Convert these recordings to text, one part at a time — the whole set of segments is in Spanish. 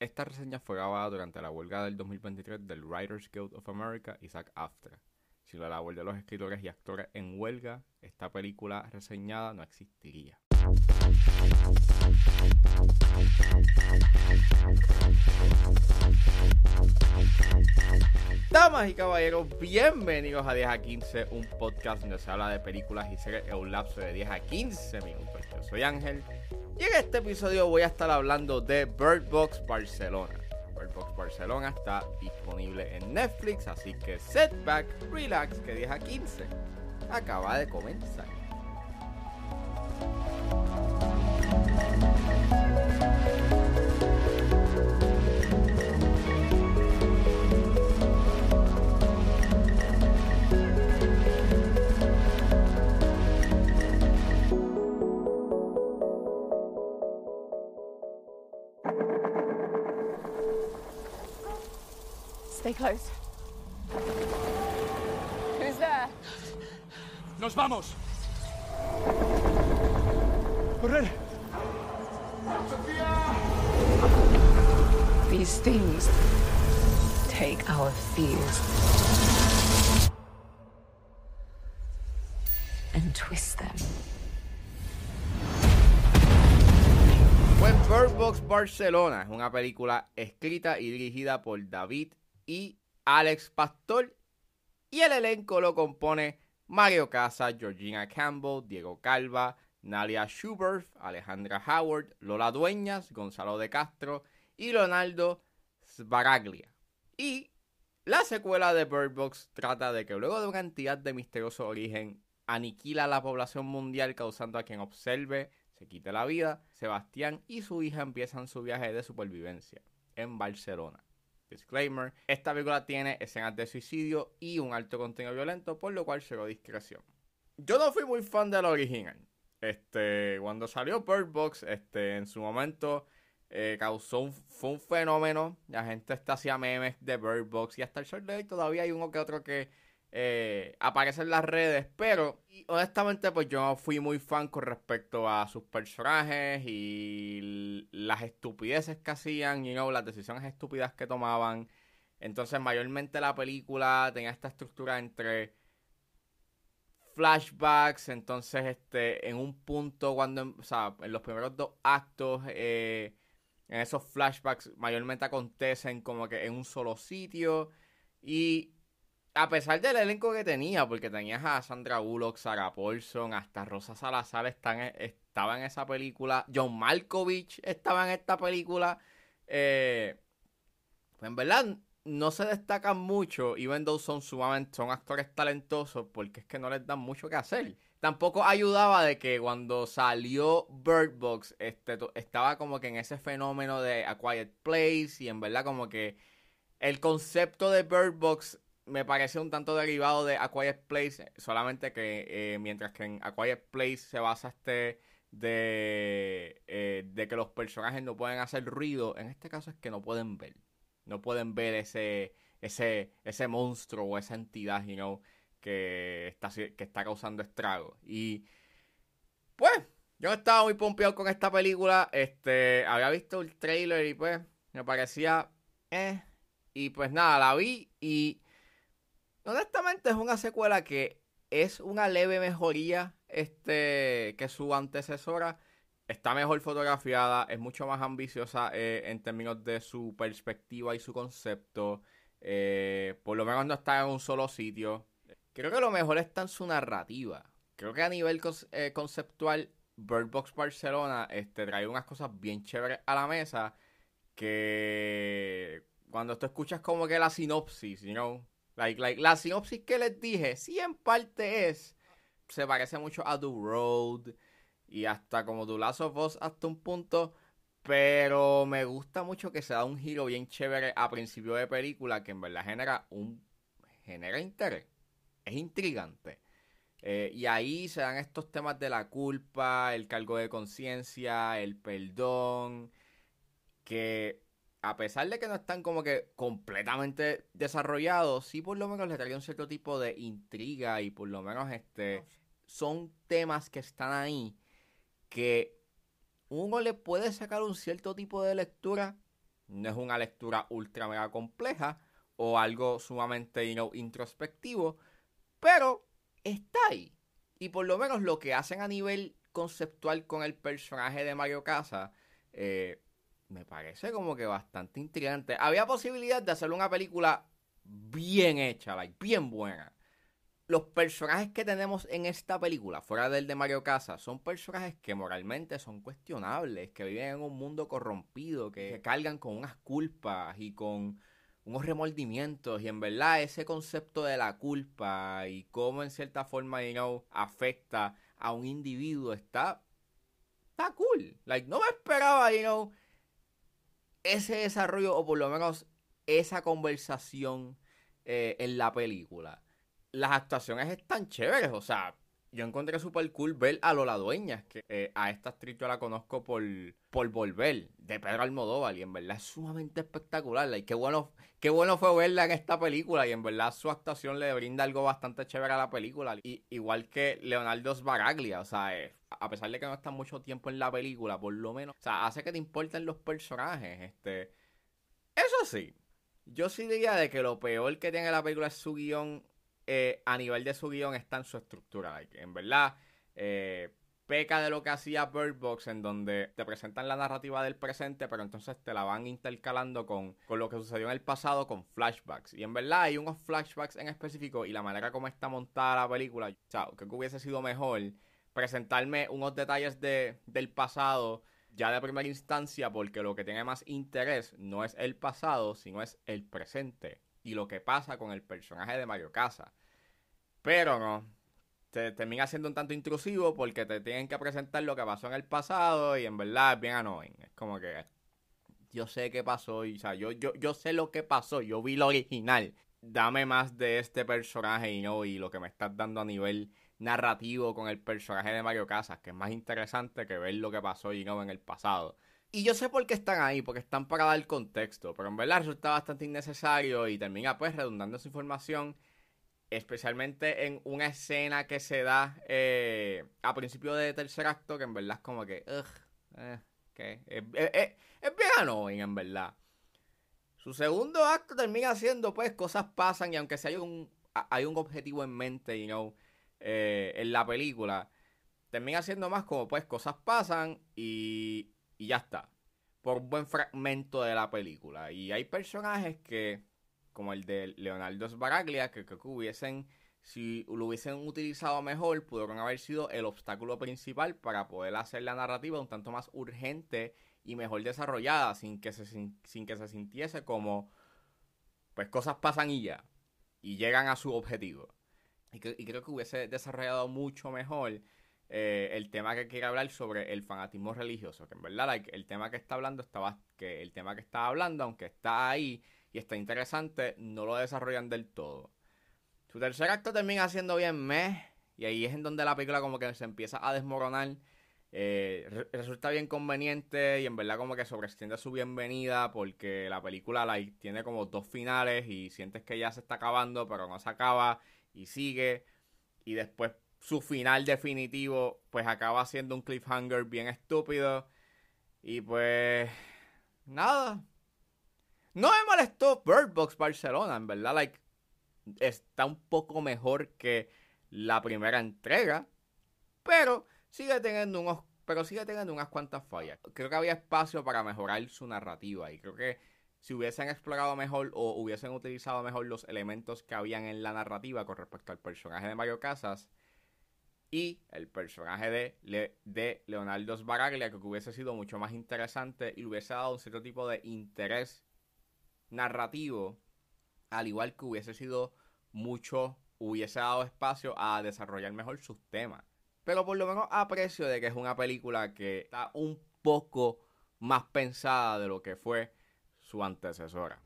Esta reseña fue grabada durante la huelga del 2023 del Writers Guild of America y SAG AFTRA. Si la labor de los escritores y actores en huelga, esta película reseñada no existiría. Damas y caballeros, bienvenidos a 10 a 15, un podcast donde se habla de películas y series en un lapso de 10 a 15 minutos. Yo soy Ángel y en este episodio voy a estar hablando de Bird Box Barcelona. Bird Box Barcelona está disponible en Netflix, así que setback, relax, que 10 a 15 acaba de comenzar. Close. Who's there? ¡Nos vamos! ¡Correr! These things take our fears and twist them. Pues Bird Box Barcelona es una película escrita y dirigida por David y Alex Pastor y el elenco lo compone Mario Casas, Georgina Campbell, Diego Calva, Nalia Schubert, Alejandra Howard, Lola Dueñas, Gonzalo de Castro y Leonardo Sbaraglia. Y la secuela de Bird Box trata de que luego de una entidad de misterioso origen aniquila a la población mundial causando a quien observe se quite la vida, Sebastián y su hija empiezan su viaje de supervivencia en Barcelona. Disclaimer, esta película tiene escenas de suicidio y un alto contenido violento, por lo cual llegó discreción. Yo no fui muy fan de la original. Este, cuando salió Bird Box, este, en su momento eh, causó un, fue un fenómeno. La gente está hacía memes de Bird Box y hasta el sol de todavía hay uno que otro que eh, aparece en las redes. Pero honestamente, pues yo no fui muy fan con respecto a sus personajes y las estupideces que hacían, y know, las decisiones estúpidas que tomaban. Entonces, mayormente la película tenía esta estructura entre flashbacks, entonces este en un punto cuando, en los primeros dos actos, eh, en esos flashbacks mayormente acontecen como que en un solo sitio y a pesar del elenco que tenía, porque tenías a Sandra Bullock, Sarah Paulson, hasta Rosa Salazar están, estaba en esa película, John Malkovich estaba en esta película, eh, en verdad no se destacan mucho, even though son sumamente, son actores talentosos, porque es que no les dan mucho que hacer. Tampoco ayudaba de que cuando salió Bird Box, este, estaba como que en ese fenómeno de A Quiet Place, y en verdad como que el concepto de Bird Box me pareció un tanto derivado de A Quiet Place, solamente que eh, mientras que en A Quiet Place se basa este de, eh, de que los personajes no pueden hacer ruido, en este caso es que no pueden ver. No pueden ver ese, ese, ese monstruo o esa entidad, you know, que está, que está causando estragos. Y pues, yo estaba muy pompeado con esta película. Este, había visto el trailer y pues, me parecía, eh. Y pues nada, la vi y honestamente es una secuela que es una leve mejoría este, que su antecesora está mejor fotografiada, es mucho más ambiciosa eh, en términos de su perspectiva y su concepto. Eh, por lo menos no está en un solo sitio. Creo que lo mejor está en su narrativa. Creo que a nivel eh, conceptual, Bird Box Barcelona este, trae unas cosas bien chéveres a la mesa. Que cuando tú escuchas como que la sinopsis, you know, like, like, la sinopsis que les dije, sí en parte es, se parece mucho a The Road y hasta como tu Last of Us hasta un punto. Pero me gusta mucho que se da un giro bien chévere a principio de película que en verdad genera un genera interés. Es intrigante. Eh, y ahí se dan estos temas de la culpa, el cargo de conciencia, el perdón, que a pesar de que no están como que completamente desarrollados, sí por lo menos le trae un cierto tipo de intriga y por lo menos este son temas que están ahí que uno le puede sacar un cierto tipo de lectura no es una lectura ultra mega compleja o algo sumamente introspectivo, pero está ahí. Y por lo menos lo que hacen a nivel conceptual con el personaje de Mario Casa, eh, me parece como que bastante intrigante. Había posibilidad de hacer una película bien hecha, like, bien buena. Los personajes que tenemos en esta película, fuera del de Mario Casas, son personajes que moralmente son cuestionables, que viven en un mundo corrompido, que, que cargan con unas culpas y con unos remordimientos. Y en verdad ese concepto de la culpa y cómo en cierta forma, you know, afecta a un individuo está, está cool. Like, no me esperaba, you know, ese desarrollo o por lo menos esa conversación eh, en la película. Las actuaciones están chéveres, o sea, yo encontré súper cool ver a Lola Dueñas, que eh, a esta actriz yo la conozco por, por Volver, de Pedro Almodóvar, y en verdad es sumamente espectacular. Y qué bueno, qué bueno fue verla en esta película, y en verdad su actuación le brinda algo bastante chévere a la película. Y, igual que Leonardo Sbaraglia, o sea, eh, a pesar de que no está mucho tiempo en la película, por lo menos, o sea, hace que te importen los personajes. Este, eso sí, yo sí diría de que lo peor que tiene la película es su guion eh, a nivel de su guion está en su estructura. en verdad, eh, peca de lo que hacía Bird Box, en donde te presentan la narrativa del presente, pero entonces te la van intercalando con, con lo que sucedió en el pasado, con flashbacks. Y en verdad hay unos flashbacks en específico y la manera como está montada la película, creo que hubiese sido mejor presentarme unos detalles de, del pasado ya de primera instancia, porque lo que tiene más interés no es el pasado, sino es el presente y lo que pasa con el personaje de Mario Casa. Pero no, te termina siendo un tanto intrusivo porque te tienen que presentar lo que pasó en el pasado y en verdad es bien annoying. Es como que yo sé qué pasó y o sea, yo, yo, yo sé lo que pasó, yo vi lo original. Dame más de este personaje y no, y lo que me estás dando a nivel narrativo con el personaje de Mario Casas, que es más interesante que ver lo que pasó y no en el pasado. Y yo sé por qué están ahí, porque están para dar contexto, pero en verdad resulta bastante innecesario y termina pues redundando su información, especialmente en una escena que se da eh, a principio de tercer acto, que en verdad es como que, eh, es, es, es bien annoying, en verdad. Su segundo acto termina siendo, pues, cosas pasan y aunque sea hay un, hay un objetivo en mente, you know, eh, en la película, termina siendo más como, pues, cosas pasan y y ya está. Por un buen fragmento de la película. Y hay personajes que, como el de Leonardo Sbaraglia, que creo que hubiesen, si lo hubiesen utilizado mejor, pudieron haber sido el obstáculo principal para poder hacer la narrativa un tanto más urgente y mejor desarrollada, sin que se, sin, que se sintiese como, pues cosas pasan y ya, y llegan a su objetivo. Y, creo que hubiese desarrollado mucho mejor eh, el tema que quiere hablar sobre el fanatismo religioso, que en verdad el tema que está hablando estaba, que el tema que está hablando, aunque está ahí y está interesante, no lo desarrollan del todo. Su tercer acto termina siendo bien meh, y ahí es en donde la película como que se empieza a desmoronar. Eh, resulta bien conveniente y en verdad como que sobreextiende su bienvenida porque la película like, tiene como dos finales y sientes que ya se está acabando pero no se acaba y sigue y después su final definitivo, pues acaba siendo un cliffhanger bien estúpido. Y pues. Nada. No me molestó Bird Box Barcelona, en verdad. Like, está un poco mejor que la primera entrega. Pero sigue teniendo unos. Pero sigue teniendo unas cuantas fallas. Creo que había espacio para mejorar su narrativa. Y creo que si hubiesen explorado mejor o hubiesen utilizado mejor los elementos que habían en la narrativa con respecto al personaje de Mario Casas y el personaje de, de Leonardo Sbaraglia, que hubiese sido mucho más interesante y hubiese dado un cierto tipo de interés narrativo, al igual que hubiese sido mucho, hubiese dado espacio a desarrollar mejor sus temas. Pero por lo menos aprecio de que es una película que está un poco más pensada de lo que fue su antecesora.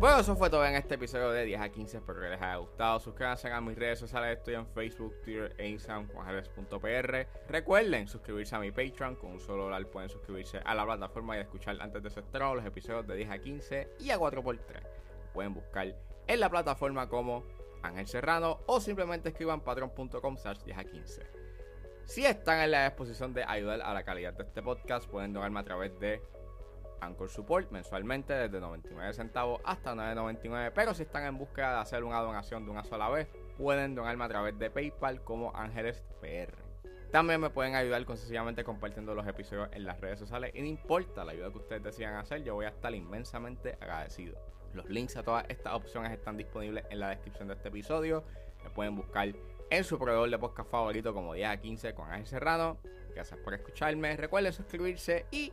Bueno, eso fue todo en este episodio de 10 a 15. Espero que les haya gustado. Suscríbanse a mis redes sociales. Estoy en Facebook, Twitter e Instagram Recuerden suscribirse a mi Patreon. Con un solo dólar pueden suscribirse a la plataforma y escuchar antes de estreno los episodios de 10 a 15 y a 4x3. Pueden buscar en la plataforma como Ángel Serrano o simplemente escriban patreon.com slash 10 a 15. Si están en la disposición de ayudar a la calidad de este podcast, pueden donarme a través de Anchor Support mensualmente desde 99 centavos hasta 9.99. Pero si están en búsqueda de hacer una donación de una sola vez, pueden donarme a través de PayPal como Ángeles PR. También me pueden ayudar sencillamente compartiendo los episodios en las redes sociales. Y no importa la ayuda que ustedes decidan hacer, yo voy a estar inmensamente agradecido. Los links a todas estas opciones están disponibles en la descripción de este episodio. Me pueden buscar en su proveedor de podcast favorito como Día 15 con Ángel Serrano. Gracias por escucharme. Recuerden suscribirse y